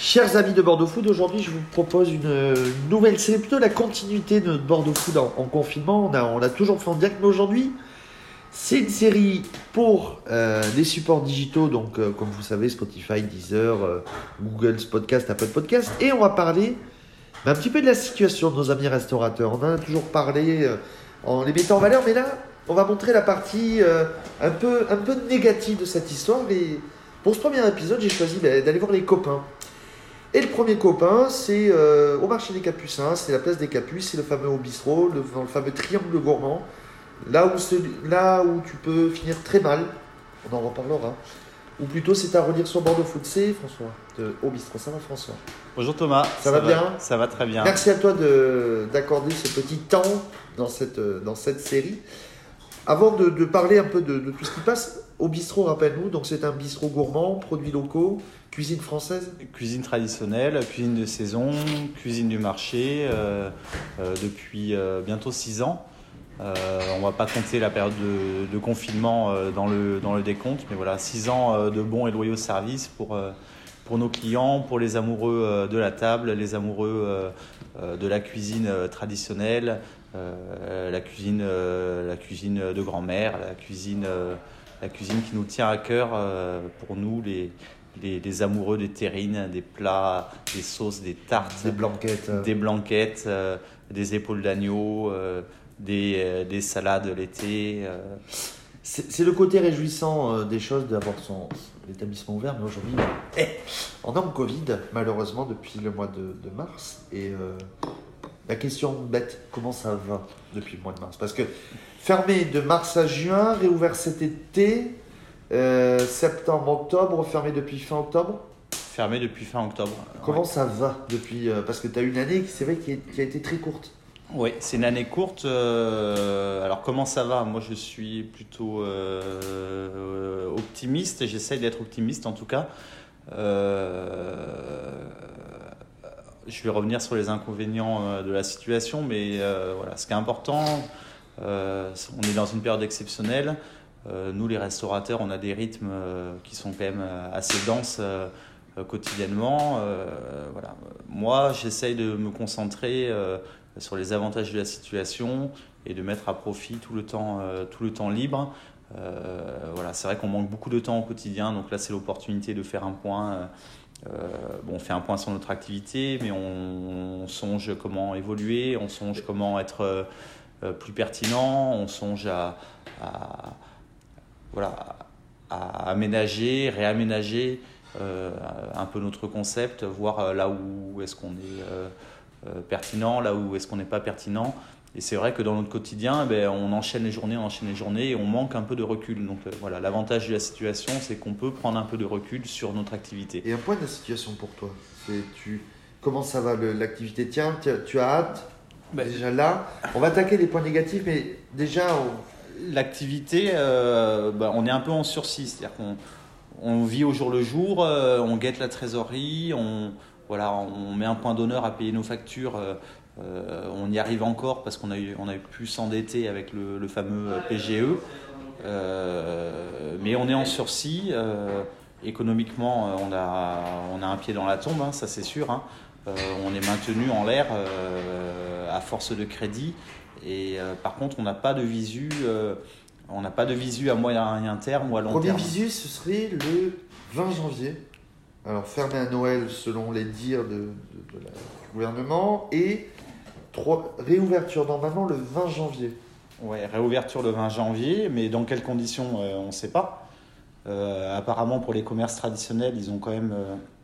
Chers amis de Bordeaux Food, aujourd'hui je vous propose une, nouvelle série, plutôt la continuité de Bordeaux Food en, en confinement. On a, toujours fait en direct, mais aujourd'hui c'est une série pour euh, les supports digitaux, donc euh, comme vous savez, Spotify, Deezer, euh, Google Podcast, Apple Podcast, et on va parler un petit peu de la situation de nos amis restaurateurs. On en a toujours parlé en les mettant en valeur, mais là on va montrer la partie un, peu, un peu négative de cette histoire. Et pour ce premier épisode, j'ai choisi bah, d'aller voir les copains. Et le premier copain, c'est euh, au marché des Capucins, c'est la place des Capuces, c'est le fameux au bistrot, le, dans le fameux triangle gourmand, là où, ce- là où tu peux finir très mal, on en reparlera, ou plutôt c'est à relire sur Bordeaux Food, c'est François, de, au bistrot, ça va François? Bonjour Thomas. Ça va bien? Ça va très bien. Merci à toi de- d'accorder ce petit temps dans cette, euh, dans cette série. Avant de, de parler un peu de, de tout ce qui passe, au bistrot, rappelle-nous, donc c'est un bistrot gourmand, produits locaux, cuisine française. Cuisine traditionnelle, cuisine de saison, cuisine du marché euh, euh, depuis euh, bientôt 6 ans. On va pas compter la période de, confinement dans, le, décompte, mais voilà, 6 ans de bons et loyaux services pour, nos clients, pour les amoureux de la table, les amoureux de la cuisine traditionnelle, euh, la, cuisine, euh, la cuisine de grand-mère, la cuisine, euh, la cuisine qui nous tient à cœur pour nous, les, les, les amoureux des terrines, des plats, des sauces, des tartes, Des blanquettes. des blanquettes, des épaules d'agneau, des, des salades l'été. C'est le côté réjouissant des choses d'avoir son l'établissement ouvert, mais aujourd'hui, eh, on est en Covid, malheureusement, depuis le mois de, de mars. Et la question bête, comment ça va depuis le mois de mars? Parce que fermé de mars à juin, réouvert cet été, euh, septembre, octobre, fermé depuis fin octobre? fermé depuis fin octobre. Comment ça va depuis euh, Parce que tu as une année, c'est vrai, qui, est- qui a été très courte. Oui, c'est une année courte. euh, alors comment ça va? Moi je suis plutôt optimiste, j'essaye d'être optimiste en tout cas. Euh, je vais revenir sur les inconvénients euh, de la situation, mais euh, voilà, ce qui est important, euh, on est dans une période exceptionnelle. Nous les restaurateurs, on a des rythmes qui sont quand même assez denses quotidiennement. Voilà. Moi j'essaye de me concentrer. sur les avantages de la situation et de mettre à profit tout le temps, tout le temps libre. Voilà, c'est vrai qu'on manque beaucoup de temps au quotidien, donc là c'est l'opportunité de faire un point. Euh, on fait un point sur notre activité, mais on, on songe comment évoluer, on songe comment être euh, euh, plus pertinent, on songe à, voilà, à aménager, réaménager un peu notre concept, voir là où est-ce qu'on est pertinent, là où est-ce qu'on n'est pas pertinent. Et c'est vrai que dans notre quotidien, eh ben, on enchaîne les journées, on enchaîne les journées et on manque un peu de recul. Donc euh, voilà, l'avantage de la situation, c'est qu'on peut prendre un peu de recul sur notre activité. Et un point de la situation pour toi, c'est tu comment ça va le- l'activité? Tiens, tu, tu as hâte? Ben, Déjà là, on va attaquer les points négatifs, mais déjà, on- L'activité, euh, bah, on est un peu en sursis, c'est-à-dire qu'on on vit au jour le jour, euh, on guette la trésorerie, on, voilà, on met un point d'honneur à payer nos factures. Euh, euh, on y arrive encore parce qu'on a, eu, on a pu s'endetter avec le, le fameux PGE. Euh, mais on est en sursis. euh, économiquement, euh, on a, on a un pied dans la tombe, hein, ça c'est sûr. hein. Euh, on est maintenu en l'air euh, à force de crédit. Et euh, par contre, on n'a pas de visu. euh, on n'a pas de visu à moyen terme ou à long premier terme. visu, ce serait le 20 janvier. Alors, fermé à Noël selon les dires de, de- de la- du gouvernement, et trois- réouverture normalement le 20 janvier. Ouais, réouverture le 20 janvier, mais dans quelles conditions, euh, on ne sait pas. Euh, apparemment, pour les commerces traditionnels, ils ont quand même,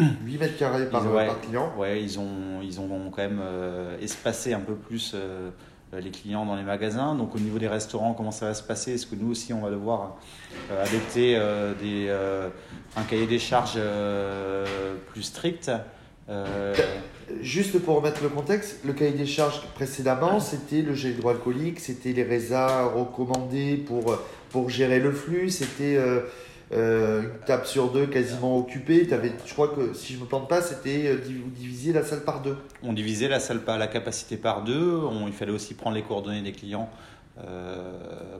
euh, 8 mètres carrés par, Ils- ouais. par client. ouais, ils ont, ils ont quand même euh, espacé un peu plus euh, les clients dans les magasins. Donc, au niveau des restaurants, comment ça va se passer? Est-ce que nous aussi, on va devoir euh, adopter euh, des, euh, un cahier des charges euh, plus strict? Euh, Juste pour remettre le contexte, le cahier des charges précédemment, c'était le gel hydroalcoolique, c'était les résas recommandés pour, pour gérer le flux, c'était euh, euh, une table sur deux quasiment occupée. T'avais, je crois que si je me plante pas, c'était vous divisiez la salle par deux. On divisait la salle par la capacité par deux. On- il fallait aussi prendre les coordonnées des clients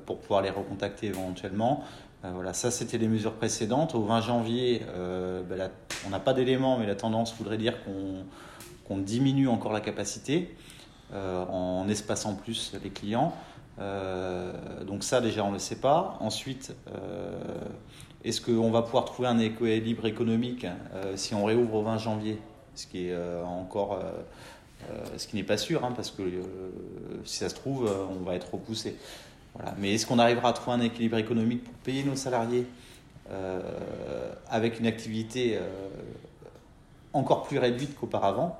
pour pouvoir les recontacter éventuellement. voilà, ça c'était les mesures précédentes. Au 20 janvier, ben, on n'a pas d'éléments, mais la tendance voudrait dire qu'on diminue encore la capacité en espaçant plus les clients. donc ça déjà on ne le sait pas. Ensuite, est-ce qu'on va pouvoir trouver un équilibre économique euh, si on réouvre au 20 janvier Ce qui est euh, encore. Euh, ce qui n'est pas sûr, hein, parce que si ça se trouve, on va être repoussé. Voilà. Mais est-ce qu'on arrivera à trouver un équilibre économique pour payer nos salariés avec une activité encore plus réduite qu'auparavant?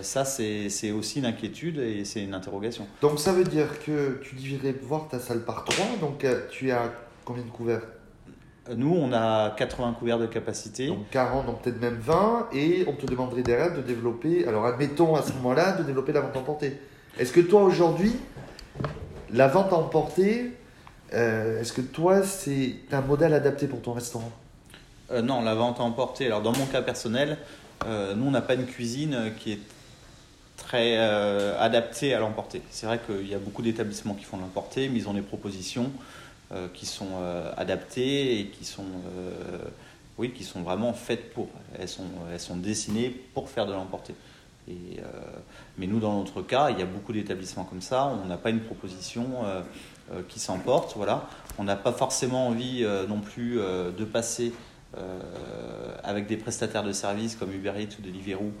Ça, c'est aussi une inquiétude et c'est une interrogation. Donc, ça veut dire que tu dirais voir ta salle par 3, donc tu as combien de couverts? Nous, on a 80 couverts de capacité. Donc 40, donc peut-être même 20, et on te demanderait derrière de développer, alors admettons à ce moment-là, de développer la vente emportée. Est-ce que toi, aujourd'hui, la vente emportée, euh, est-ce que toi, c'est un modèle adapté pour ton restaurant? Euh, Non, la vente emportée, alors dans mon cas personnel, euh, nous, on n'a pas une cuisine qui est très adaptée à l'emporter. C'est vrai qu'il y a beaucoup d'établissements qui font l'emporter, mais ils ont des propositions. Euh, qui sont euh, adaptées et qui sont, euh, oui, qui sont vraiment faites pour. Elles sont, elles sont dessinées pour faire de l'emporter. Mais nous, dans notre cas, il y a beaucoup d'établissements comme ça. On n'a pas une proposition qui s'emporte. Voilà. On n'a pas forcément envie non plus de passer avec des prestataires de services comme Uber Eats ou Deliveroo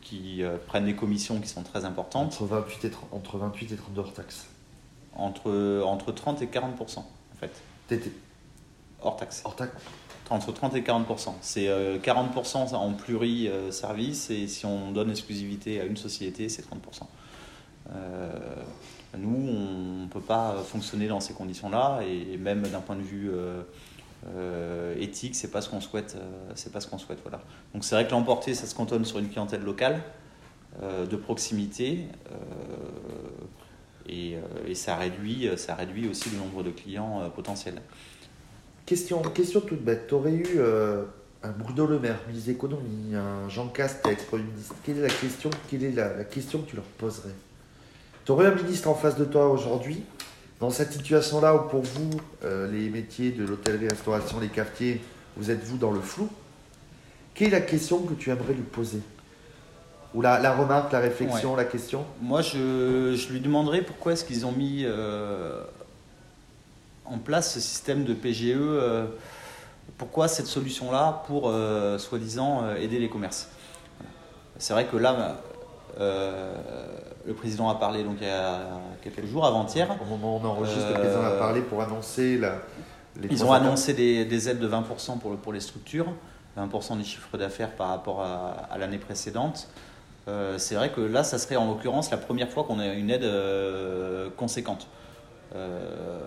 qui prennent des commissions qui sont très importantes. Entre 28 et, entre 28 et 32 hors taxes entre, entre 30 et 40% en fait. TT. Hors taxe. Hors taxe. Entre 30 et 40% C'est 40% euh, en pluri-service et si on donne exclusivité à une société, c'est 30% euh, Nous, on ne peut pas fonctionner dans ces conditions-là et même d'un point de vue euh, éthique, c'est pas ce qu'on souhaite. c'est pas ce qu'on souhaite. Voilà. Donc c'est vrai que l'emporter, ça se cantonne sur une clientèle locale, de proximité. Euh, et, ça, réduit, ça réduit aussi le nombre de clients euh, potentiels. Question, question toute bête. Tu aurais eu euh, un Bruno Le Maire, ministre de l'économie, un Jean Castex, Premier ministre. Quelle est la question, quelle est la, question que tu leur poserais? Tu aurais un ministre en face de toi aujourd'hui, dans cette situation-là où pour vous, les métiers de l'hôtellerie-restauration, les quartiers, vous êtes vous dans le flou? Quelle est la question que tu aimerais lui poser? Ou la, remarque, la réflexion, la question Moi, je, je, lui demanderais pourquoi est-ce qu'ils ont mis euh, en place ce système de PGE euh, Pourquoi cette solution-là pour, euh, soi-disant, aider les commerces C'est vrai que là, le président a parlé donc, il y a quelques jours, avant-hier. Au moment où on enregistre, le président a parlé pour annoncer la... Ils ont annoncé des, des, aides de 20% pour, le, pour les structures, 20% des chiffres d'affaires par rapport à, à l'année précédente. Euh, c'est vrai que là, ça serait en l'occurrence la première fois qu'on a une aide euh, conséquente. Euh,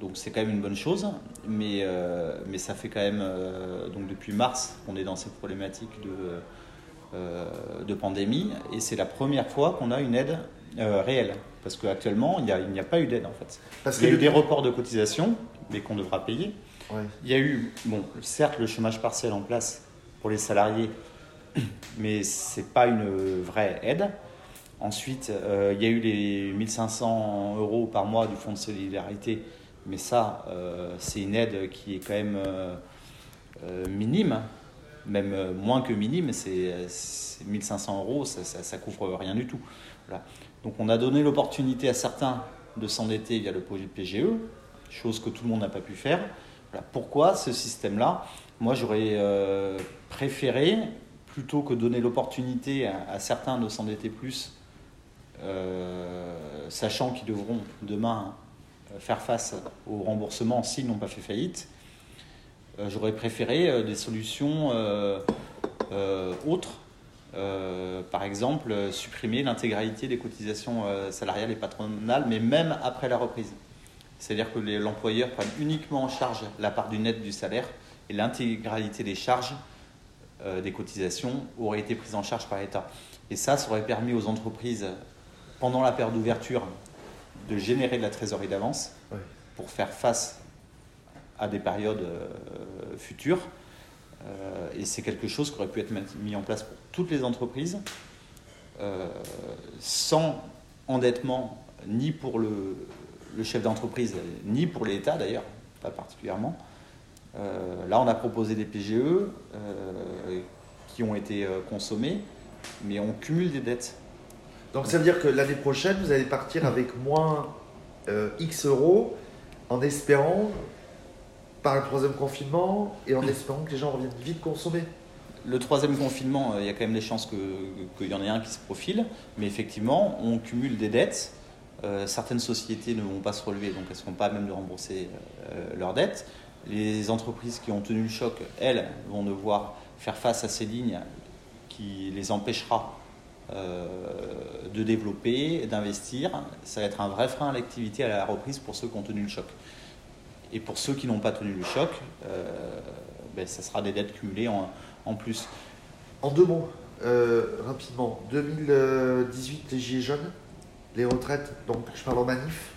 donc c'est quand même une bonne chose, mais, mais ça fait quand même, donc depuis mars, qu'on est dans cette problématique de, de pandémie, et c'est la première fois qu'on a une aide réelle. Parce qu'actuellement, il n'y a, a, pas eu d'aide en fait. Parce il y a eu des reports de cotisation, mais qu'on devra payer. Il y a eu, bon, certes, le chômage partiel en place pour les salariés, mais ce n'est pas une vraie aide. Ensuite, euh, il y a eu les 1500 euros par mois du Fonds de solidarité, mais ça, euh, c'est une aide qui est quand même euh, minime, même moins que minime, c'est 1500 euros, ça, ne couvre rien du tout. Donc on a donné l'opportunité à certains de s'endetter via le projet PGE, chose que tout le monde n'a pas pu faire. Pourquoi ce système-là? Moi, j'aurais préféré plutôt que donner l'opportunité à, certains de s'endetter plus, euh, sachant qu'ils devront demain euh, faire face au remboursement s'ils n'ont pas fait faillite, euh, j'aurais préféré des solutions autres. par exemple, supprimer l'intégralité des cotisations salariales et patronales, mais même après la reprise. C'est-à-dire que l'employeur prenne uniquement en charge la part du net du salaire et l'intégralité des charges euh, des cotisations auraient été prises en charge par l'État. Et ça, ça aurait permis aux entreprises, pendant la période d'ouverture, de générer de la trésorerie d'avance pour faire face à des périodes euh, futures. Euh, et c'est quelque chose qui aurait pu être mis en place pour toutes les entreprises, sans endettement ni pour le, le chef d'entreprise, ni pour l'État d'ailleurs, pas particulièrement. Euh, là, on a proposé des PGE euh, qui ont été euh, consommés, mais on cumule des dettes. Donc ça veut dire que l'année prochaine, vous allez partir avec moins X euros en espérant, par le troisième confinement, et en espérant que les gens reviennent vite consommer. Le troisième confinement, il y a quand même des chances qu'il y en ait un qui se profile, mais effectivement, on cumule des dettes. certaines sociétés ne vont pas se relever, donc elles ne seront pas même de rembourser leurs dettes. Les entreprises qui ont tenu le choc, elles, vont devoir faire face à ces lignes qui les empêchera euh, de développer, d'investir. Ça va être un vrai frein à l'activité, à la reprise pour ceux qui ont tenu le choc. Et pour ceux qui n'ont pas tenu le choc, euh, ben, ça sera des dettes cumulées en, plus. En deux mots, euh, rapidement, 2018, les gilets jaunes, les retraites, donc je parle en manif.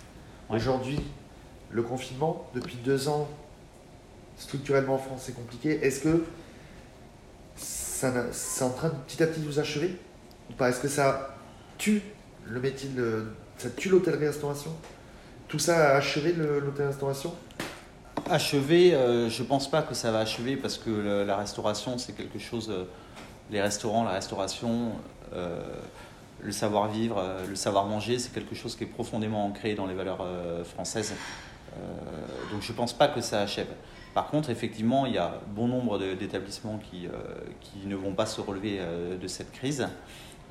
Aujourd'hui, le confinement, depuis deux ans, structurellement en France, c'est compliqué. Est-ce que ça, c'est en train de petit à petit vous achever ou pas? Est-ce que ça tue le métier, ça tue l'hôtellerie-restauration Tout ça a achevé l'hôtellerie-restauration Achevé, euh, je pense pas que ça va achever parce que la restauration, c'est quelque chose. Euh, les restaurants, la restauration, euh, le savoir-vivre, le savoir-manger, c'est quelque chose qui est profondément ancré dans les valeurs françaises. donc je pense pas que ça achève. Par contre, effectivement, il y a bon nombre d'établissements qui, euh, qui, ne vont pas se relever euh, de cette crise.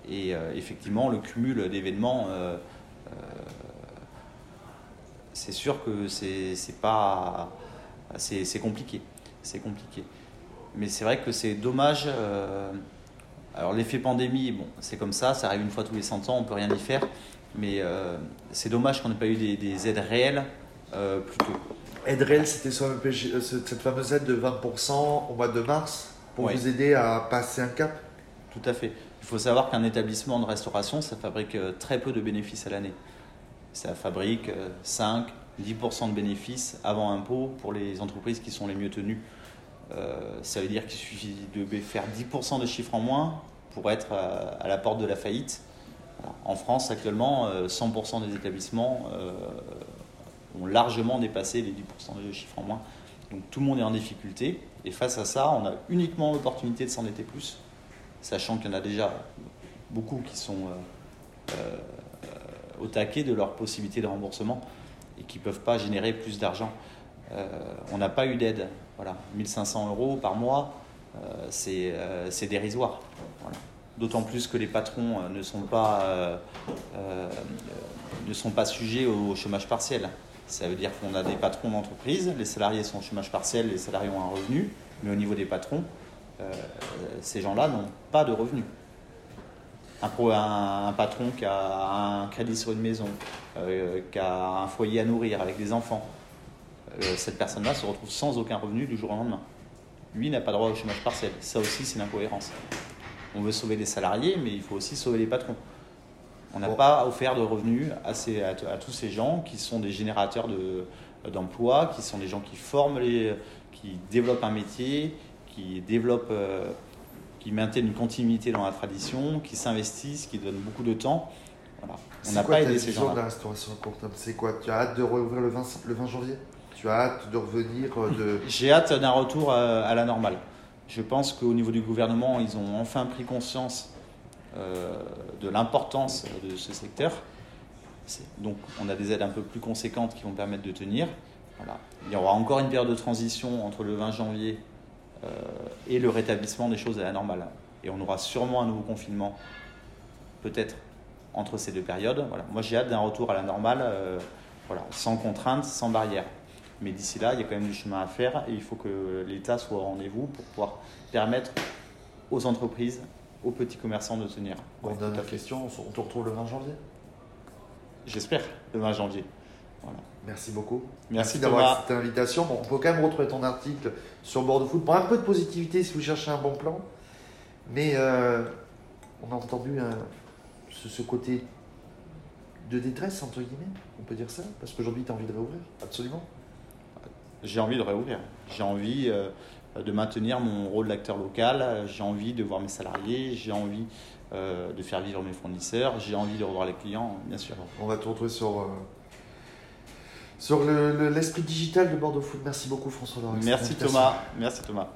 Et euh, effectivement, le cumul d'événements, c'est sûr que. C'est compliqué. C'est compliqué. Mais c'est vrai que c'est dommage. alors, l'effet pandémie, bon, c'est comme ça, ça arrive une fois tous les 100 ans, on peut rien y faire. Mais c'est dommage qu'on n'ait pas eu des, des aides réelles plus tôt. Aide c'était euh, cette fameuse aide de 20% au mois de mars pour vous aider à passer un cap? Tout à fait. Il faut savoir qu'un établissement de restauration, ça fabrique euh, très peu de bénéfices à l'année. Ça fabrique 5, euh, 10% de bénéfices avant impôt pour les entreprises qui sont les mieux tenues. ça veut dire qu'il suffit de faire 10% de chiffres en moins pour être à, la porte de la faillite. En France, actuellement, 100% des établissements ont largement dépassé les 10% de chiffres en moins. Donc tout le monde est en difficulté. Et face à ça, on a uniquement l'opportunité de s'endetter plus, sachant qu'il y en a déjà beaucoup qui sont euh, euh, au taquet de leurs possibilités de remboursement et qui ne peuvent pas générer plus d'argent. Euh, on n'a pas eu d'aide. Voilà, 1500 euros par mois, c'est dérisoire. D'autant plus que les patrons ne sont pas, ne sont pas sujets au chômage partiel. Ça veut dire qu'on a des patrons d'entreprise, les salariés sont au chômage partiel, les salariés ont un revenu, mais au niveau des patrons, euh, ces gens-là n'ont pas de revenu. Un, un, patron qui a un crédit sur une maison, euh, qui a un foyer à nourrir avec des enfants, euh, cette personne-là se retrouve sans aucun revenu du jour au lendemain. Lui n'a pas droit au chômage partiel. Ça aussi, c'est l'incohérence. On veut sauver les salariés, mais il faut aussi sauver les patrons. On n'a pas offert de revenus à, à, tous ces gens qui sont des générateurs d'emplois, qui sont des gens qui forment, les, qui développent un métier, qui développent, euh, qui maintiennent une continuité dans la tradition, qui s'investissent, qui donnent beaucoup de temps. Voilà. On n'a pas aidé ces gens. de la restauration court terme C'est quoi? Tu as hâte de rouvrir le 20, le 20 janvier? Tu as hâte de revenir euh, de... J'ai hâte d'un retour à, à la normale. Je pense qu'au niveau du gouvernement, ils ont enfin pris conscience euh, de l'importance de ce secteur. Donc on a des aides un peu plus conséquentes qui vont permettre de tenir. Il y aura encore une période de transition entre le 20 janvier euh, et le rétablissement des choses à la normale. Et on aura sûrement un nouveau confinement, peut-être entre ces deux périodes. Moi j'ai hâte d'un retour à la normale, euh, sans contraintes, sans barrières. Mais d'ici là, il y a quand même du chemin à faire et il faut que l'État soit au rendez-vous pour pouvoir permettre aux entreprises aux petits commerçants de tenir. Bon, dernière question, on te retrouve le 20 janvier J'espère, le 20 janvier. Voilà. Merci beaucoup. Merci, d'avoir cette invitation. Bon, on peut quand même retrouver ton article sur Bordeaux Foot pour un peu de positivité si vous cherchez un bon plan. Mais euh, on a entendu ce, côté de détresse, entre guillemets, on peut dire ça Parce qu'aujourd'hui, tu as envie de réouvrir, absolument. J'ai envie de réouvrir. J'ai envie. Euh, de maintenir mon rôle d'acteur local. J'ai envie de voir mes salariés, j'ai envie de faire vivre mes fournisseurs, j'ai envie de revoir les clients, bien sûr. On va te retrouver sur, sur l'esprit digital de Bordeaux Food. Merci beaucoup François Merci Thomas. Merci Thomas.